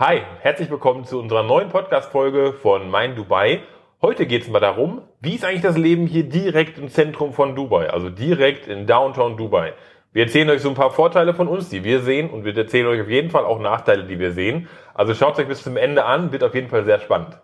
Hi, herzlich willkommen zu unserer neuen Podcast-Folge von Mein Dubai. Heute geht es mal darum, wie ist eigentlich das Leben hier direkt im Zentrum von Dubai, also direkt in Downtown Dubai. Wir erzählen euch so ein paar Vorteile von uns, die wir sehen und wir erzählen euch auf jeden Fall auch Nachteile, die wir sehen. Also schaut euch bis zum Ende an, wird auf jeden Fall sehr spannend.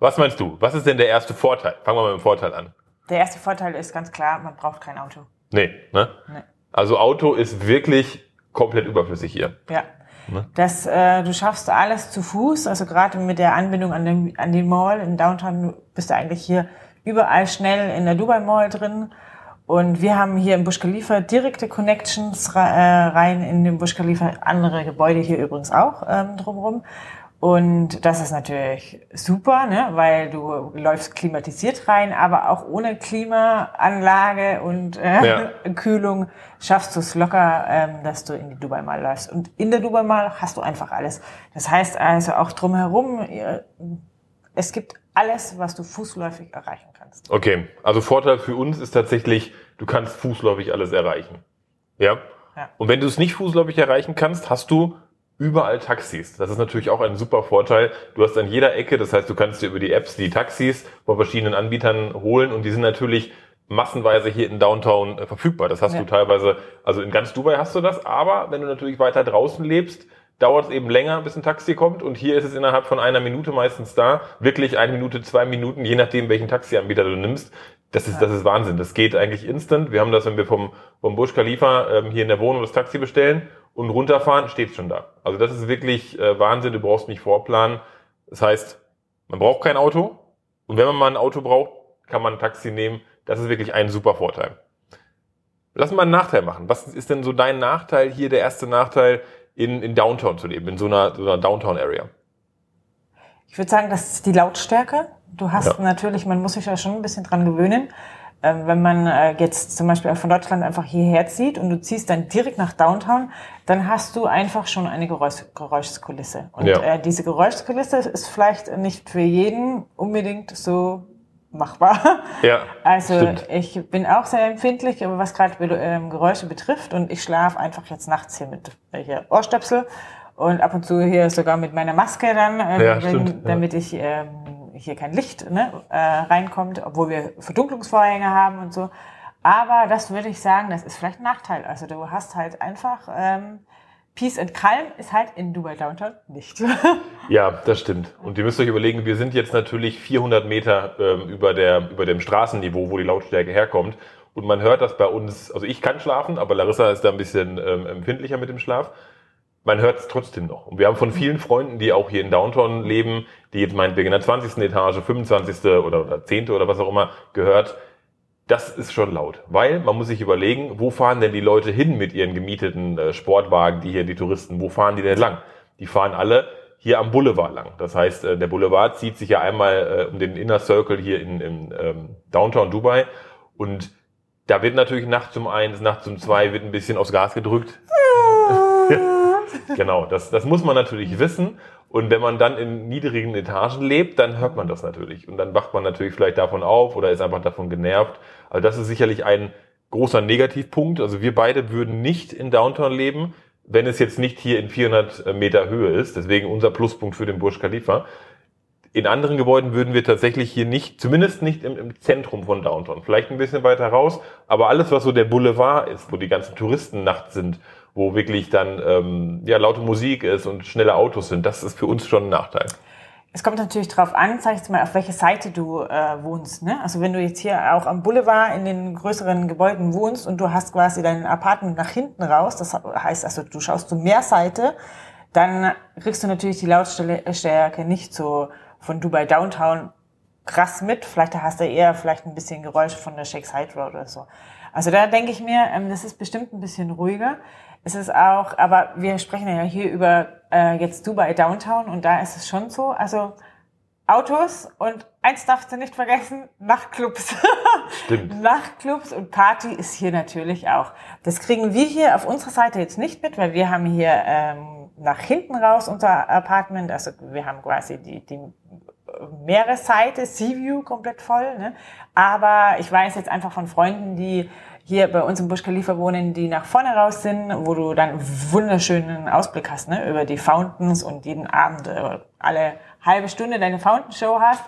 Was meinst du? Was ist denn der erste Vorteil? Fangen wir mal mit dem Vorteil an. Der erste Vorteil ist ganz klar, man braucht kein Auto. Nee, ne? Nee. Also Auto ist wirklich komplett überflüssig hier. Ja. Ne? Das, äh, du schaffst alles zu Fuß, also gerade mit der Anbindung an den, an den Mall in Downtown bist du eigentlich hier überall schnell in der Dubai Mall drin. Und wir haben hier im Busch Khalifa direkte Connections äh, rein in den Busch Khalifa, andere Gebäude hier übrigens auch ähm, drumherum. Und das ist natürlich super, ne? weil du läufst klimatisiert rein, aber auch ohne Klimaanlage und äh, ja. Kühlung schaffst du es locker, ähm, dass du in die Dubai Mall läufst. Und in der Dubai Mall hast du einfach alles. Das heißt also auch drumherum, es gibt alles, was du fußläufig erreichen kannst. Okay, also Vorteil für uns ist tatsächlich, du kannst fußläufig alles erreichen. Ja? ja. Und wenn du es nicht fußläufig erreichen kannst, hast du überall Taxis. Das ist natürlich auch ein super Vorteil. Du hast an jeder Ecke, das heißt, du kannst dir über die Apps die Taxis von verschiedenen Anbietern holen und die sind natürlich massenweise hier in Downtown äh, verfügbar. Das hast ja. du teilweise, also in ganz Dubai hast du das, aber wenn du natürlich weiter draußen lebst, dauert es eben länger, bis ein Taxi kommt und hier ist es innerhalb von einer Minute meistens da. Wirklich eine Minute, zwei Minuten, je nachdem, welchen Taxianbieter du nimmst. Das ist, das ist Wahnsinn. Das geht eigentlich instant. Wir haben das, wenn wir vom, vom Bush Khalifa ähm, hier in der Wohnung das Taxi bestellen und runterfahren, steht schon da. Also das ist wirklich äh, Wahnsinn, du brauchst nicht vorplanen. Das heißt, man braucht kein Auto und wenn man mal ein Auto braucht, kann man ein Taxi nehmen. Das ist wirklich ein super Vorteil. Lass mal einen Nachteil machen. Was ist denn so dein Nachteil hier, der erste Nachteil, in, in Downtown zu leben, in so einer, so einer Downtown-Area? Ich würde sagen, das ist die Lautstärke. Du hast ja. natürlich, man muss sich ja schon ein bisschen dran gewöhnen. Ähm, wenn man äh, jetzt zum Beispiel von Deutschland einfach hierher zieht und du ziehst dann direkt nach Downtown, dann hast du einfach schon eine Geräusch Geräuschkulisse. Und ja. äh, diese Geräuschkulisse ist vielleicht nicht für jeden unbedingt so machbar. Ja, also stimmt. ich bin auch sehr empfindlich, was gerade ähm, Geräusche betrifft und ich schlafe einfach jetzt nachts hier mit äh, hier Ohrstöpsel und ab und zu hier sogar mit meiner Maske dann, äh, ja, wenn, stimmt, damit ich ähm, hier kein Licht ne, äh, reinkommt, obwohl wir Verdunklungsvorhänge haben und so. Aber das würde ich sagen, das ist vielleicht ein Nachteil. Also du hast halt einfach ähm, Peace and Calm ist halt in Dubai Downtown nicht. ja, das stimmt. Und ihr müsst euch überlegen, wir sind jetzt natürlich 400 Meter ähm, über, der, über dem Straßenniveau, wo die Lautstärke herkommt. Und man hört das bei uns, also ich kann schlafen, aber Larissa ist da ein bisschen ähm, empfindlicher mit dem Schlaf man hört es trotzdem noch. Und wir haben von vielen Freunden, die auch hier in Downtown leben, die jetzt meinetwegen in der 20. Etage, 25. oder, oder 10. oder was auch immer gehört, das ist schon laut. Weil man muss sich überlegen, wo fahren denn die Leute hin mit ihren gemieteten äh, Sportwagen, die hier die Touristen, wo fahren die denn lang? Die fahren alle hier am Boulevard lang. Das heißt, äh, der Boulevard zieht sich ja einmal äh, um den Inner Circle hier in, in ähm, Downtown Dubai und da wird natürlich nachts um eins, nachts um zwei wird ein bisschen aufs Gas gedrückt. genau, das, das muss man natürlich wissen. Und wenn man dann in niedrigen Etagen lebt, dann hört man das natürlich. Und dann wacht man natürlich vielleicht davon auf oder ist einfach davon genervt. Also das ist sicherlich ein großer Negativpunkt. Also wir beide würden nicht in Downtown leben, wenn es jetzt nicht hier in 400 Meter Höhe ist. Deswegen unser Pluspunkt für den Burj Khalifa. In anderen Gebäuden würden wir tatsächlich hier nicht, zumindest nicht im, im, Zentrum von Downtown, vielleicht ein bisschen weiter raus, aber alles, was so der Boulevard ist, wo die ganzen Touristen nachts sind wo wirklich dann ähm, ja, laute Musik ist und schnelle Autos sind. Das ist für uns schon ein Nachteil. Es kommt natürlich darauf an, sag ich mal, auf welche Seite du äh, wohnst. Ne? Also wenn du jetzt hier auch am Boulevard in den größeren Gebäuden wohnst und du hast quasi dein Apartment nach hinten raus, das heißt also, du schaust zu mehr Seite, dann kriegst du natürlich die Lautstärke nicht so von Dubai Downtown krass mit. Vielleicht hast du eher vielleicht ein bisschen Geräusche von der Shake Side Road oder so. Also da denke ich mir, ähm, das ist bestimmt ein bisschen ruhiger ist es auch, aber wir sprechen ja hier über äh, jetzt Dubai Downtown und da ist es schon so, also Autos und eins darfst du nicht vergessen, Nachtclubs. Stimmt. Nachtclubs und Party ist hier natürlich auch. Das kriegen wir hier auf unserer Seite jetzt nicht mit, weil wir haben hier ähm, nach hinten raus unser Apartment, also wir haben quasi die, die Meeresseite, Sea View komplett voll. Ne? Aber ich weiß jetzt einfach von Freunden, die hier bei uns im Burj Khalifa wohnen, die nach vorne raus sind, wo du dann wunderschönen Ausblick hast ne? über die Fountains und jeden Abend äh, alle halbe Stunde deine Fountain Show hast.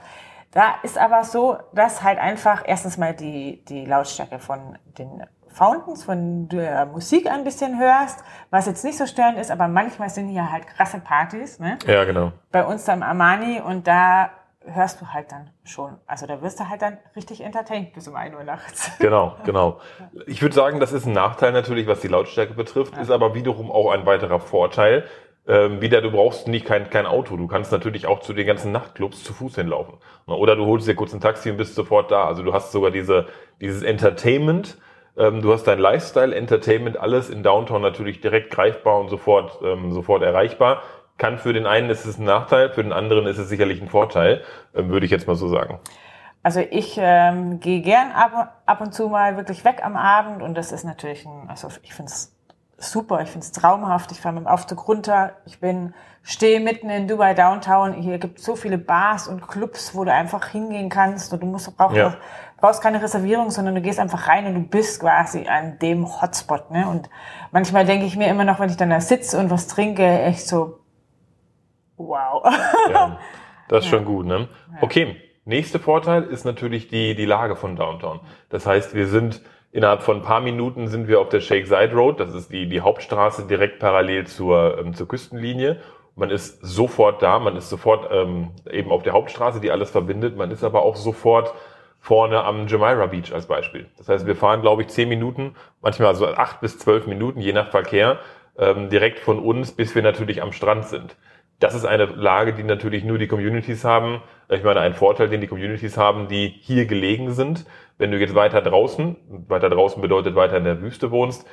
Da ist aber so, dass halt einfach erstens mal die, die Lautstärke von den Fountains, von der Musik ein bisschen hörst, was jetzt nicht so störend ist, aber manchmal sind hier halt krasse Partys. Ne? Ja, genau. Bei uns da im Armani und da hörst du halt dann schon. Also da wirst du halt dann richtig entertained bis um 1 Uhr nachts. Genau, genau. Ich würde sagen, das ist ein Nachteil natürlich, was die Lautstärke betrifft, ja. ist aber wiederum auch ein weiterer Vorteil. Ähm, wieder, du brauchst nicht kein, kein Auto. Du kannst natürlich auch zu den ganzen Nachtclubs zu Fuß hinlaufen. Oder du holst dir kurz ein Taxi und bist sofort da. Also du hast sogar diese, dieses Entertainment, ähm, du hast dein Lifestyle, Entertainment, alles in Downtown natürlich direkt greifbar und sofort, ähm, sofort erreichbar kann für den einen ist es ein Nachteil, für den anderen ist es sicherlich ein Vorteil, ähm, würde ich jetzt mal so sagen. Also ich ähm, gehe gern ab, ab und zu mal wirklich weg am Abend und das ist natürlich ein, also ich finde es super, ich finde es traumhaft. Ich fahre mit dem Aufzug runter, ich bin, stehe mitten in Dubai Downtown. Hier gibt es so viele Bars und Clubs, wo du einfach hingehen kannst und du musst brauchst, ja. brauchst keine Reservierung, sondern du gehst einfach rein und du bist quasi an dem Hotspot. Ne? Und manchmal denke ich mir immer noch, wenn ich dann da sitze und was trinke, echt so, Wow. ja, das ist schon gut, ne? Okay, nächster Vorteil ist natürlich die, die Lage von Downtown. Das heißt, wir sind innerhalb von ein paar Minuten sind wir auf der Shake Side Road. Das ist die, die Hauptstraße direkt parallel zur, ähm, zur Küstenlinie. Man ist sofort da, man ist sofort ähm, eben auf der Hauptstraße, die alles verbindet. Man ist aber auch sofort vorne am Jumeirah Beach als Beispiel. Das heißt, wir fahren, glaube ich, zehn Minuten, manchmal so acht bis zwölf Minuten, je nach Verkehr, ähm, direkt von uns, bis wir natürlich am Strand sind das ist eine Lage, die natürlich nur die Communities haben. Ich meine, ein Vorteil, den die Communities haben, die hier gelegen sind. Wenn du jetzt weiter draußen, weiter draußen bedeutet weiter in der Wüste wohnst,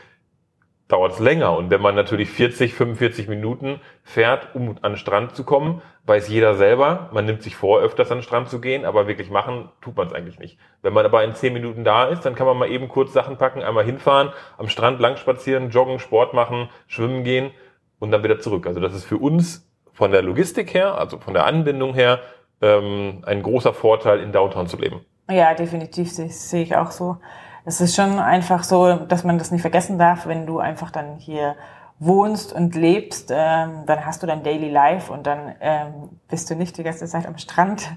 dauert es länger. Und wenn man natürlich 40, 45 Minuten fährt, um an den Strand zu kommen, weiß jeder selber, man nimmt sich vor, öfters an den Strand zu gehen, aber wirklich machen tut man es eigentlich nicht. Wenn man aber in 10 Minuten da ist, dann kann man mal eben kurz Sachen packen, einmal hinfahren, am Strand lang spazieren, joggen, Sport machen, schwimmen gehen und dann wieder zurück. Also das ist für uns von der Logistik her, also von der Anbindung her, ähm, ein großer Vorteil, in Downtown zu leben. Ja, definitiv sehe seh ich auch so. Es ist schon einfach so, dass man das nicht vergessen darf, wenn du einfach dann hier wohnst und lebst, ähm, dann hast du dein Daily Life und dann ähm, bist du nicht die ganze Zeit am Strand.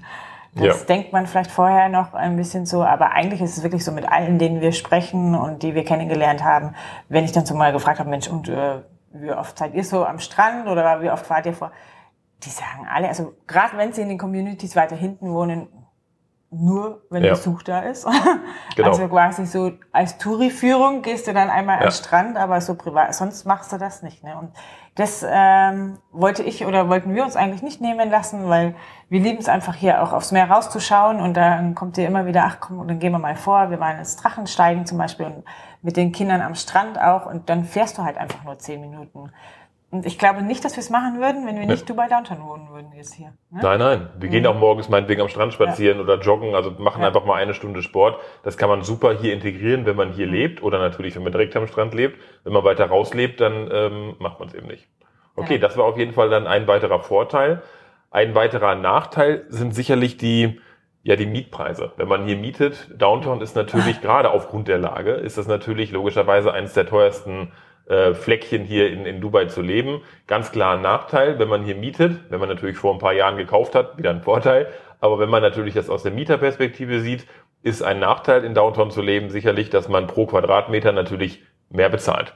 Das ja. denkt man vielleicht vorher noch ein bisschen so, aber eigentlich ist es wirklich so mit allen, denen wir sprechen und die wir kennengelernt haben. Wenn ich dann so mal gefragt habe, Mensch, und äh, wie oft seid ihr so am Strand oder wie oft fahrt ihr vor? Die sagen alle, also gerade wenn sie in den Communities weiter hinten wohnen, nur wenn ja. Besuch da ist. Genau. Also quasi so als Touri-Führung gehst du dann einmal ja. am Strand, aber so privat, sonst machst du das nicht. Ne? Und das ähm, wollte ich oder wollten wir uns eigentlich nicht nehmen lassen, weil wir lieben es einfach hier auch aufs Meer rauszuschauen und dann kommt dir immer wieder, ach komm, dann gehen wir mal vor, wir waren ins Drachensteigen zum Beispiel und mit den Kindern am Strand auch und dann fährst du halt einfach nur zehn Minuten. Und ich glaube nicht, dass wir es machen würden, wenn wir nicht Dubai Downtown wohnen würden jetzt hier. Ne? Nein, nein. Wir mhm. gehen auch morgens meinetwegen am Strand spazieren ja. oder joggen, also machen ja. einfach mal eine Stunde Sport. Das kann man super hier integrieren, wenn man hier mhm. lebt oder natürlich, wenn man direkt am Strand lebt. Wenn man weiter raus lebt, dann ähm, macht man es eben nicht. Okay, ja. das war auf jeden Fall dann ein weiterer Vorteil. Ein weiterer Nachteil sind sicherlich die, ja, die Mietpreise. Wenn man hier mietet, Downtown ist natürlich gerade aufgrund der Lage, ist das natürlich logischerweise eines der teuersten äh, Fleckchen hier in, in Dubai zu leben. Ganz klar ein Nachteil, wenn man hier mietet, wenn man natürlich vor ein paar Jahren gekauft hat, wieder ein Vorteil. Aber wenn man natürlich das aus der Mieterperspektive sieht, ist ein Nachteil in Downtown zu leben sicherlich, dass man pro Quadratmeter natürlich mehr bezahlt.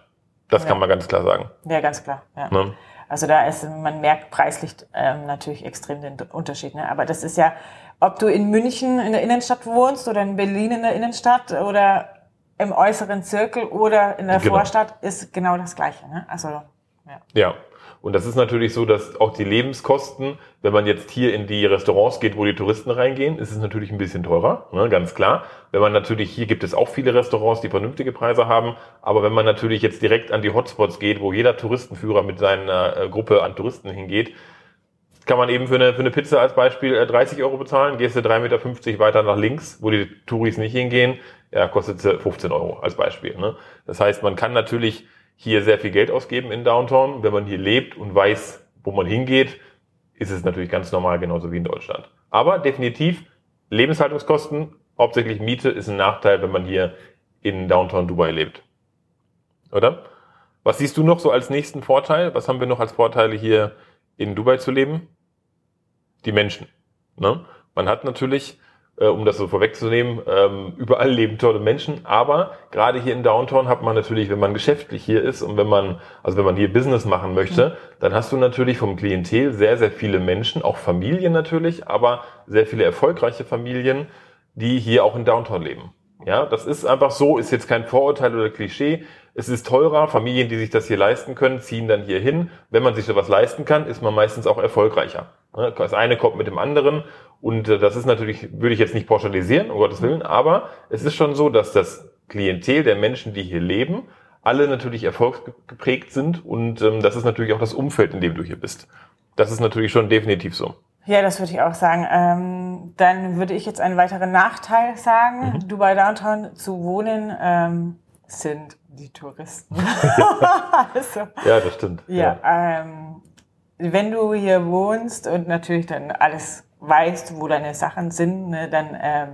Das ja. kann man ganz klar sagen. Ja, ganz klar. Ja. Ne? Also da ist, man merkt preislich ähm, natürlich extrem den Unterschied. Ne? Aber das ist ja, ob du in München in der Innenstadt wohnst oder in Berlin in der Innenstadt oder im äußeren Zirkel oder in der genau. Vorstadt ist genau das Gleiche. Ne? Also, ja. ja. Und das ist natürlich so, dass auch die Lebenskosten, wenn man jetzt hier in die Restaurants geht, wo die Touristen reingehen, ist es natürlich ein bisschen teurer, ne, ganz klar. Wenn man natürlich, hier gibt es auch viele Restaurants, die vernünftige Preise haben, aber wenn man natürlich jetzt direkt an die Hotspots geht, wo jeder Touristenführer mit seiner äh, Gruppe an Touristen hingeht, kann man eben für eine, für eine Pizza als Beispiel 30 äh, Euro bezahlen, gehst du 3,50 Meter weiter nach links, wo die Touris nicht hingehen, ja, kostet sie 15 Euro als Beispiel. Ne? Das heißt, man kann natürlich hier sehr viel Geld ausgeben in Downtown. Wenn man hier lebt und weiß, wo man hingeht, ist es natürlich ganz normal, genauso wie in Deutschland. Aber definitiv Lebenshaltungskosten, hauptsächlich Miete, ist ein Nachteil, wenn man hier in Downtown Dubai lebt. Oder? Was siehst du noch so als nächsten Vorteil? Was haben wir noch als Vorteile hier in Dubai zu leben? Die Menschen. Ne? Man hat natürlich äh, um das so vorwegzunehmen, ähm, überall leben tolle Menschen, aber gerade hier in Downtown hat man natürlich, wenn man geschäftlich hier ist und wenn man, also wenn man hier Business machen möchte, mhm. dann hast du natürlich vom Klientel sehr, sehr viele Menschen, auch Familien natürlich, aber sehr viele erfolgreiche Familien, die hier auch in Downtown leben. Ja, das ist einfach so, ist jetzt kein Vorurteil oder Klischee. Es ist teurer. Familien, die sich das hier leisten können, ziehen dann hier hin. Wenn man sich sowas leisten kann, ist man meistens auch erfolgreicher. Das eine kommt mit dem anderen und äh, das ist natürlich, würde ich jetzt nicht pauschalisieren, um Gottes Willen, aber es ist schon so, dass das Klientel der Menschen, die hier leben, alle natürlich erfolgsgeprägt sind und ähm, das ist natürlich auch das Umfeld, in dem du hier bist. Das ist natürlich schon definitiv so. Ja, das würde ich auch sagen. Ähm, dann würde ich jetzt einen weiteren Nachteil sagen. Mhm. Dubai Downtown zu wohnen ähm, sind die Touristen. also, ja, das stimmt. Ja, ja. Ähm, wenn du hier wohnst und natürlich dann alles weißt, wo deine Sachen sind, ne, dann ähm,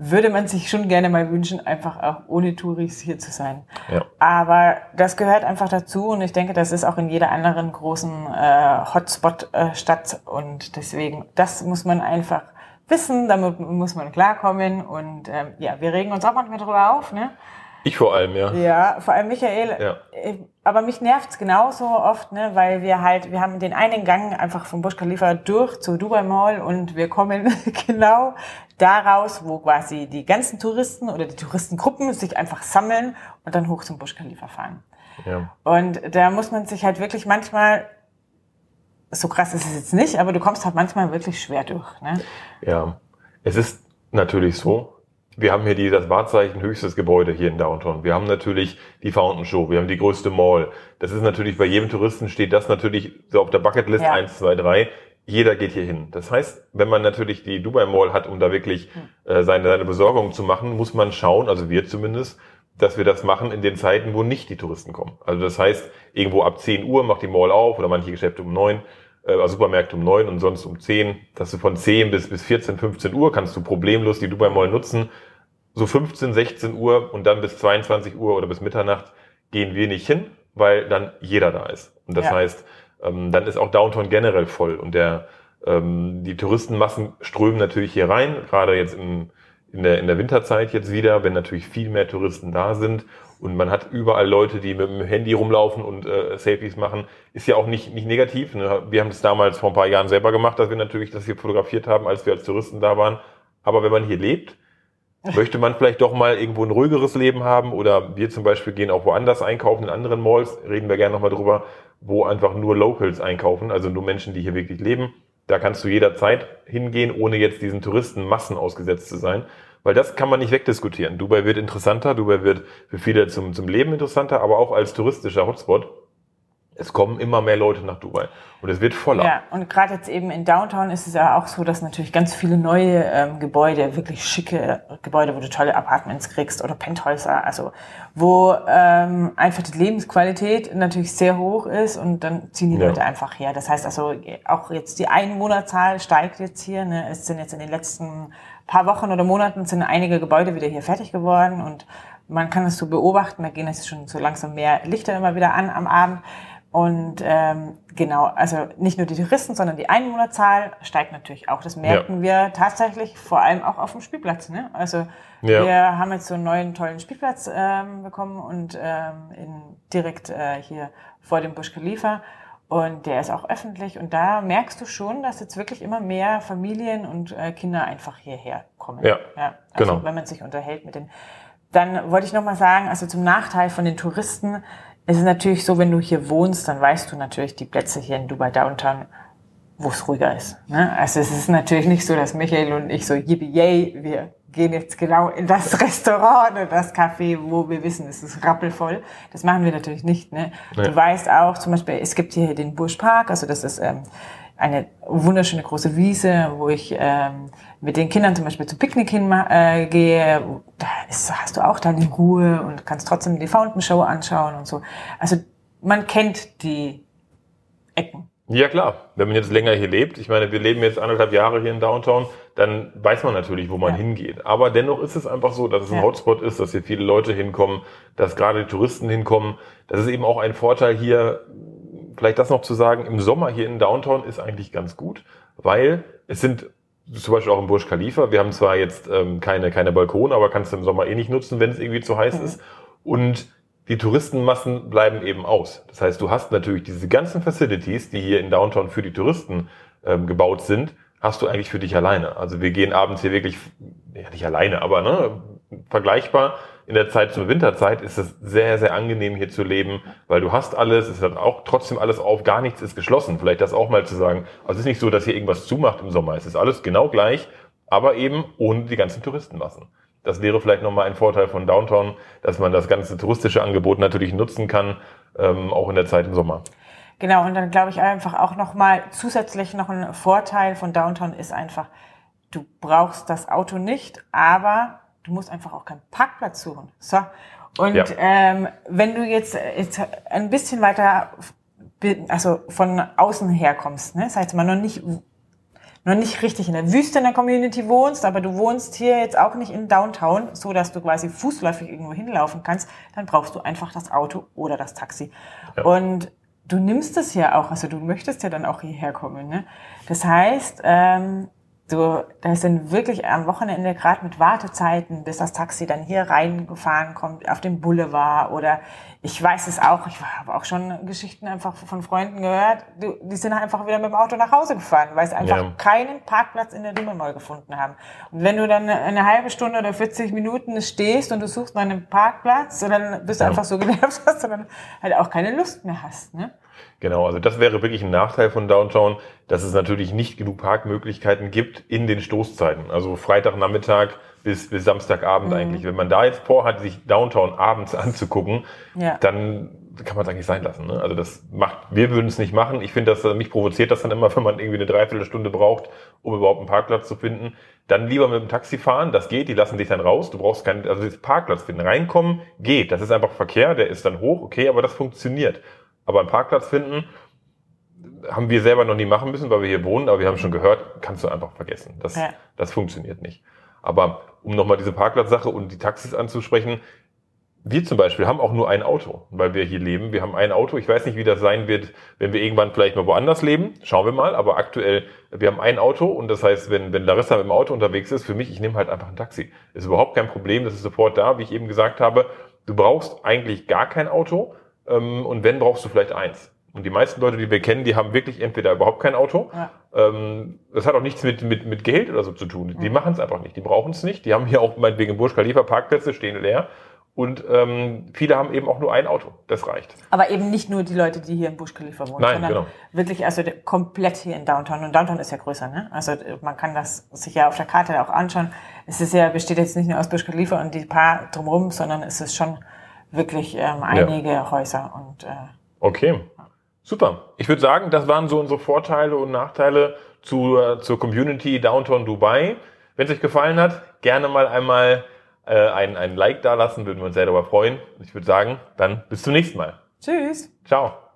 würde man sich schon gerne mal wünschen, einfach auch ohne Touris hier zu sein. Ja. Aber das gehört einfach dazu und ich denke, das ist auch in jeder anderen großen äh, Hotspot-Stadt äh, und deswegen, das muss man einfach wissen, damit muss man klarkommen und ähm, ja, wir regen uns auch manchmal drüber auf, ne? Ich vor allem, ja. Ja, vor allem Michael. Ja. Äh, aber mich nervt's genauso oft, ne, weil wir halt, wir haben den einen Gang einfach vom Busch Khalifa durch zu Dubai Mall und wir kommen genau daraus, wo quasi die ganzen Touristen oder die Touristengruppen sich einfach sammeln und dann hoch zum Busch Khalifa fahren. Ja. Und da muss man sich halt wirklich manchmal so krass ist es jetzt nicht, aber du kommst halt manchmal wirklich schwer durch. Ne? Ja, es ist natürlich so, wir haben hier die, das Wahrzeichen höchstes Gebäude hier in Downtown. Wir haben natürlich die Fountain Show, wir haben die größte Mall. Das ist natürlich, bei jedem Touristen steht das natürlich so auf der Bucketlist ja. 1, 2, 3. Jeder geht hier hin. Das heißt, wenn man natürlich die Dubai Mall hat, um da wirklich hm. äh, seine, seine Besorgung zu machen, muss man schauen, also wir zumindest, dass wir das machen in den Zeiten, wo nicht die Touristen kommen. Also das heißt, irgendwo ab 10 Uhr macht die Mall auf oder manche Geschäfte um 9 äh, also Supermärkte um 9 und sonst um 10, dass du von 10 bis, bis 14, 15 Uhr kannst du problemlos die Dubai Mall nutzen so 15, 16 Uhr und dann bis 22 Uhr oder bis Mitternacht gehen wir nicht hin, weil dann jeder da ist. Und das ja. heißt, ähm, dann ist auch Downtown generell voll und der, ähm, die Touristenmassen strömen natürlich hier rein, gerade jetzt im, in, der, in der Winterzeit jetzt wieder, wenn natürlich viel mehr Touristen da sind und man hat überall Leute, die mit dem Handy rumlaufen und äh, Selfies machen, ist ja auch nicht, nicht negativ. Ne? Wir haben es damals vor ein paar Jahren selber gemacht, dass wir natürlich das hier fotografiert haben, als wir als Touristen da waren. Aber wenn man hier lebt, Möchte man vielleicht doch mal irgendwo ein ruhigeres Leben haben oder wir zum Beispiel gehen auch woanders einkaufen, in anderen Malls, reden wir gerne nochmal drüber, wo einfach nur Locals einkaufen, also nur Menschen, die hier wirklich leben. Da kannst du jederzeit hingehen, ohne jetzt diesen Touristenmassen ausgesetzt zu sein. Weil das kann man nicht wegdiskutieren. Dubai wird interessanter, Dubai wird für viele zum, zum Leben interessanter, aber auch als touristischer Hotspot es kommen immer mehr Leute nach Dubai und es wird voller. Ja, und gerade jetzt eben in Downtown ist es ja auch so, dass natürlich ganz viele neue ähm, Gebäude, wirklich schicke Gebäude, wo du tolle Apartments kriegst oder Penthäuser, also wo ähm, einfach die Lebensqualität natürlich sehr hoch ist und dann ziehen die ja. Leute einfach her. Das heißt also auch jetzt die Einwohnerzahl steigt jetzt hier. Ne? Es sind jetzt in den letzten paar Wochen oder Monaten sind einige Gebäude wieder hier fertig geworden und man kann es so beobachten, da gehen jetzt schon so langsam mehr Lichter immer wieder an am Abend. Und ähm, genau, also nicht nur die Touristen, sondern die Einwohnerzahl steigt natürlich auch. Das merken ja. wir tatsächlich vor allem auch auf dem Spielplatz. Ne? Also ja. wir haben jetzt so einen neuen tollen Spielplatz ähm, bekommen und ähm, in, direkt äh, hier vor dem Busch Khalifa. Und der ist auch öffentlich. Und da merkst du schon, dass jetzt wirklich immer mehr Familien und äh, Kinder einfach hierher kommen. Ja, ja also genau. wenn man sich unterhält mit den. Dann wollte ich noch mal sagen, also zum Nachteil von den Touristen, es ist natürlich so, wenn du hier wohnst, dann weißt du natürlich die Plätze hier in Dubai Downtown, wo es ruhiger ist. Ne? Also es ist natürlich nicht so, dass Michael und ich so, yippie yay, wir gehen jetzt genau in das Restaurant oder das Café, wo wir wissen, es ist rappelvoll. Das machen wir natürlich nicht. Ne? Nee. Du weißt auch, zum Beispiel, es gibt hier den Burj Park, also das ist ähm, eine wunderschöne große Wiese, wo ich ähm, mit den Kindern zum Beispiel zu Picknick hingehe. Äh, da ist, hast du auch deine Ruhe und kannst trotzdem die Fountain Show anschauen und so. Also man kennt die Ecken. Ja klar, wenn man jetzt länger hier lebt, ich meine, wir leben jetzt anderthalb Jahre hier in Downtown, dann weiß man natürlich, wo man ja. hingeht. Aber dennoch ist es einfach so, dass es ein ja. Hotspot ist, dass hier viele Leute hinkommen, dass gerade die Touristen hinkommen. Das ist eben auch ein Vorteil hier, vielleicht das noch zu sagen, im Sommer hier in Downtown ist eigentlich ganz gut, weil es sind zum Beispiel auch im Burj Khalifa, wir haben zwar jetzt ähm, keine, keine Balkone, aber kannst du im Sommer eh nicht nutzen, wenn es irgendwie zu heiß mhm. ist. Und die Touristenmassen bleiben eben aus. Das heißt, du hast natürlich diese ganzen Facilities, die hier in Downtown für die Touristen ähm, gebaut sind, hast du eigentlich für dich alleine. Also wir gehen abends hier wirklich, ja nicht alleine, aber ne, vergleichbar. In der Zeit zur Winterzeit ist es sehr, sehr angenehm hier zu leben, weil du hast alles, es hat auch trotzdem alles auf, gar nichts ist geschlossen. Vielleicht das auch mal zu sagen. Also es ist nicht so, dass hier irgendwas zumacht im Sommer. Es ist alles genau gleich, aber eben ohne die ganzen Touristenmassen. Das wäre vielleicht nochmal ein Vorteil von Downtown, dass man das ganze touristische Angebot natürlich nutzen kann, ähm, auch in der Zeit im Sommer. Genau, und dann glaube ich einfach auch nochmal zusätzlich noch ein Vorteil von Downtown ist einfach, du brauchst das Auto nicht, aber du musst einfach auch keinen Parkplatz suchen. So. Und ja. ähm, wenn du jetzt, jetzt ein bisschen weiter also von außen herkommst, ne, das heißt mal noch nicht noch nicht richtig in der Wüste in der Community wohnst, aber du wohnst hier jetzt auch nicht in Downtown, so dass du quasi fußläufig irgendwo hinlaufen kannst, dann brauchst du einfach das Auto oder das Taxi. Ja. Und du nimmst es ja auch, also du möchtest ja dann auch hierher kommen. Ne? Das heißt, ähm, Du, da sind wirklich am Wochenende gerade mit Wartezeiten, bis das Taxi dann hier reingefahren kommt, auf dem Boulevard oder ich weiß es auch, ich habe auch schon Geschichten einfach von Freunden gehört, die, die sind einfach wieder mit dem Auto nach Hause gefahren, weil sie einfach ja. keinen Parkplatz in der Dumme mal gefunden haben. Und wenn du dann eine halbe Stunde oder 40 Minuten stehst und du suchst mal einen Parkplatz, dann bist du ja. einfach so genervt, dass du dann halt auch keine Lust mehr hast. Ne? Genau, also das wäre wirklich ein Nachteil von Downtown, dass es natürlich nicht genug Parkmöglichkeiten gibt in den Stoßzeiten. Also Freitagnachmittag bis, bis Samstagabend mhm. eigentlich. Wenn man da jetzt vorhat, sich Downtown abends anzugucken, ja. dann kann man es eigentlich sein lassen. Ne? Also das macht, wir würden es nicht machen. Ich finde, dass mich provoziert das dann immer, wenn man irgendwie eine Dreiviertelstunde braucht, um überhaupt einen Parkplatz zu finden. Dann lieber mit dem Taxi fahren, das geht, die lassen dich dann raus. Du brauchst keinen, also das Parkplatz finden. Reinkommen geht. Das ist einfach Verkehr, der ist dann hoch, okay, aber das funktioniert. Aber einen Parkplatz finden, haben wir selber noch nie machen müssen, weil wir hier wohnen, aber wir haben schon gehört, kannst du einfach vergessen. Das, ja. das funktioniert nicht. Aber um nochmal diese Parkplatzsache und die Taxis anzusprechen, wir zum Beispiel haben auch nur ein Auto, weil wir hier leben. Wir haben ein Auto. Ich weiß nicht, wie das sein wird, wenn wir irgendwann vielleicht mal woanders leben. Schauen wir mal. Aber aktuell, wir haben ein Auto und das heißt, wenn, wenn Larissa mit dem Auto unterwegs ist, für mich, ich nehme halt einfach ein Taxi. Ist überhaupt kein Problem. Das ist sofort da, wie ich eben gesagt habe. Du brauchst eigentlich gar kein Auto. Ähm, und wenn, brauchst du vielleicht eins. Und die meisten Leute, die wir kennen, die haben wirklich entweder überhaupt kein Auto. Ja. Ähm, das hat auch nichts mit, mit, mit Geld oder so zu tun. Die mhm. machen es einfach nicht. Die brauchen es nicht. Die haben hier auch meinetwegen Burj Khalifa Parkplätze, stehen leer. Und ähm, viele haben eben auch nur ein Auto. Das reicht. Aber eben nicht nur die Leute, die hier in Burj Khalifa wohnen, Nein, sondern genau. wirklich also komplett hier in Downtown. Und Downtown ist ja größer, ne? Also man kann das sich ja auf der Karte auch anschauen. Es ist ja besteht jetzt nicht nur aus Burj Khalifa und die paar drumherum, sondern es ist schon wirklich ähm, einige ja. Häuser und äh, okay, super. Ich würde sagen, das waren so unsere Vorteile und Nachteile zu, äh, zur Community Downtown Dubai. Wenn es euch gefallen hat, gerne mal einmal äh, ein, ein Like da lassen, würden wir uns sehr darüber freuen. Ich würde sagen, dann bis zum nächsten Mal. Tschüss. Ciao.